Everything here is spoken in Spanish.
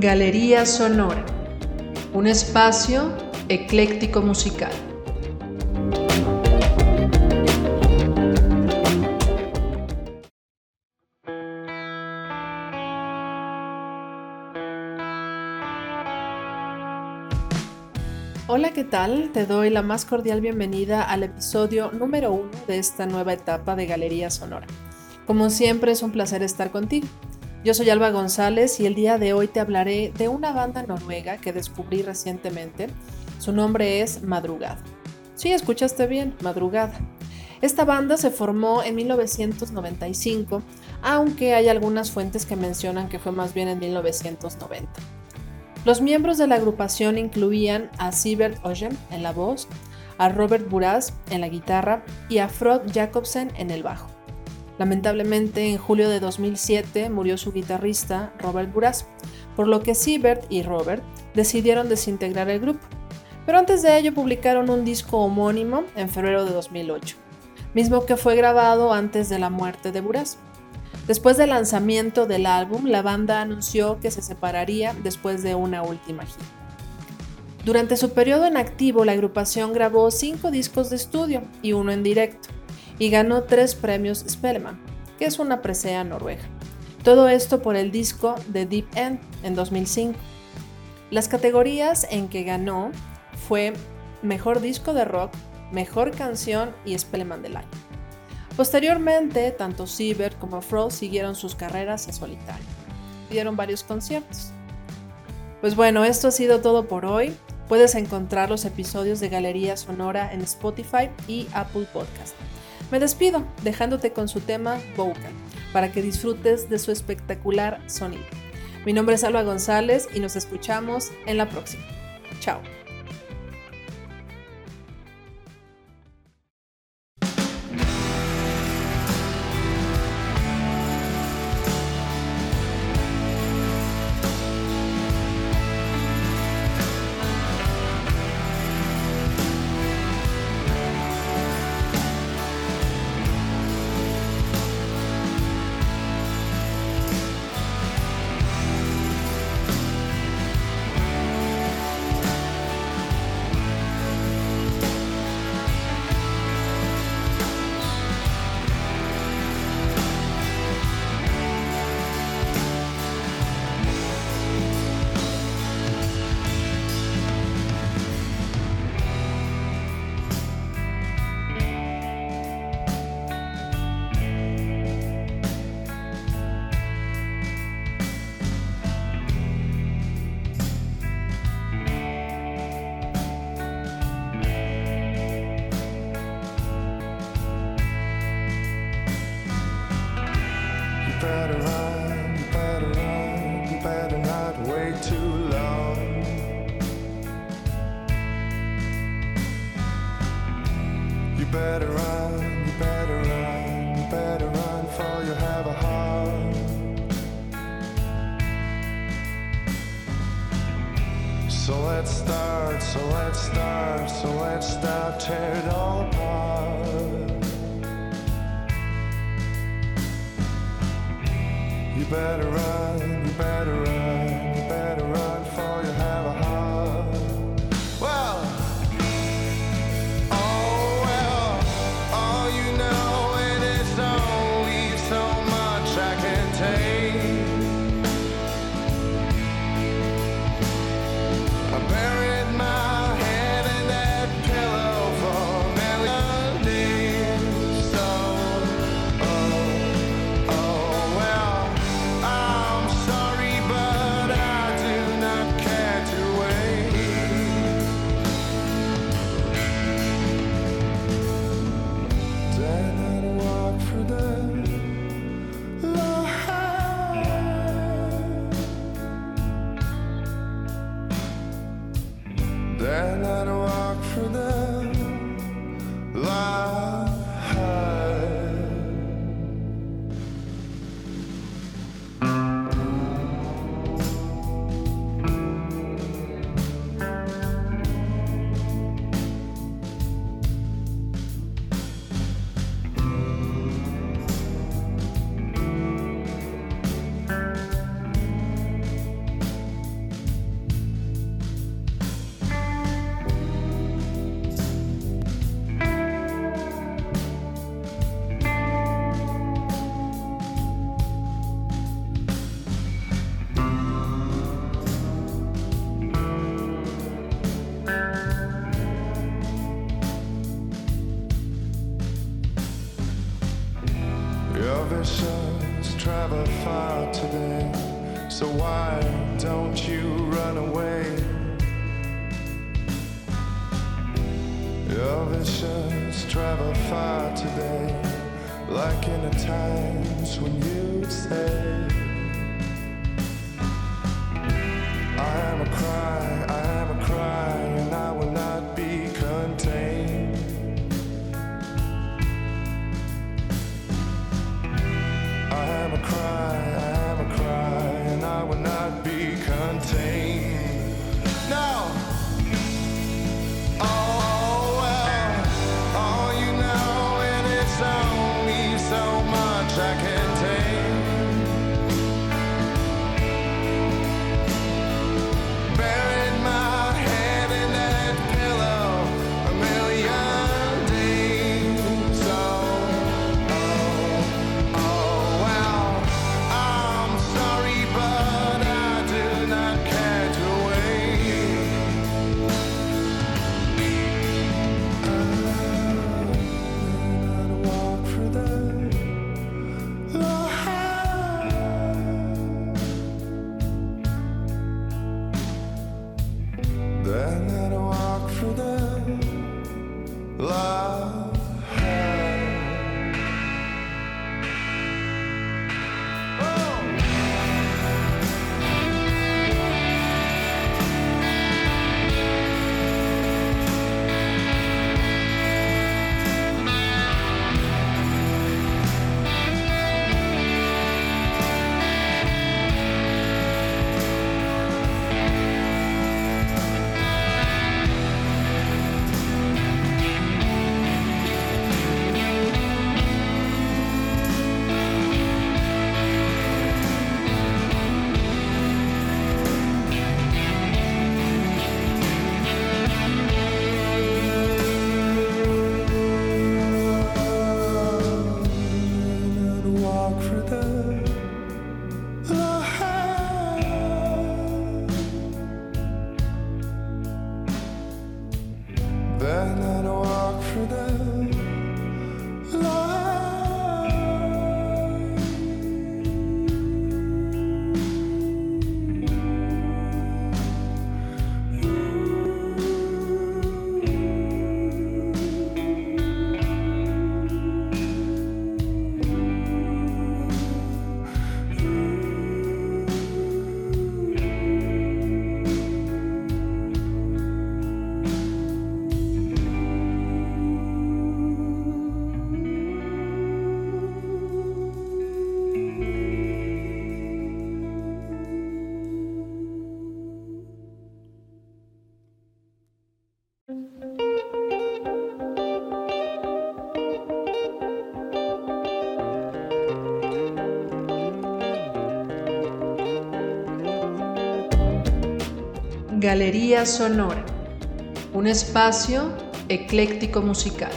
Galería Sonora, un espacio ecléctico musical. Hola, ¿qué tal? Te doy la más cordial bienvenida al episodio número uno de esta nueva etapa de Galería Sonora. Como siempre es un placer estar contigo. Yo soy Alba González y el día de hoy te hablaré de una banda noruega que descubrí recientemente. Su nombre es Madrugada. Sí, escuchaste bien, Madrugada. Esta banda se formó en 1995, aunque hay algunas fuentes que mencionan que fue más bien en 1990. Los miembros de la agrupación incluían a Sivert Ojem en la voz, a Robert Buras en la guitarra y a Frod Jacobsen en el bajo. Lamentablemente, en julio de 2007 murió su guitarrista, Robert Buras, por lo que Siebert y Robert decidieron desintegrar el grupo. Pero antes de ello publicaron un disco homónimo en febrero de 2008, mismo que fue grabado antes de la muerte de Buras. Después del lanzamiento del álbum, la banda anunció que se separaría después de una última gira. Durante su periodo en activo, la agrupación grabó cinco discos de estudio y uno en directo y ganó tres premios Spellemann, que es una presea noruega. Todo esto por el disco de Deep End en 2005. Las categorías en que ganó fue Mejor Disco de Rock, Mejor Canción y Spellemann del Año. Posteriormente, tanto Siebert como Frost siguieron sus carreras en solitario. Dieron varios conciertos. Pues bueno, esto ha sido todo por hoy. Puedes encontrar los episodios de Galería Sonora en Spotify y Apple Podcast. Me despido dejándote con su tema Vocal para que disfrutes de su espectacular sonido. Mi nombre es Alba González y nos escuchamos en la próxima. Chao. So let's start, so let's start, so let's start, tear it all apart. You better run, you better run, dimensions travel far today, like in the times when you'd say. burn Galería Sonora, un espacio ecléctico musical.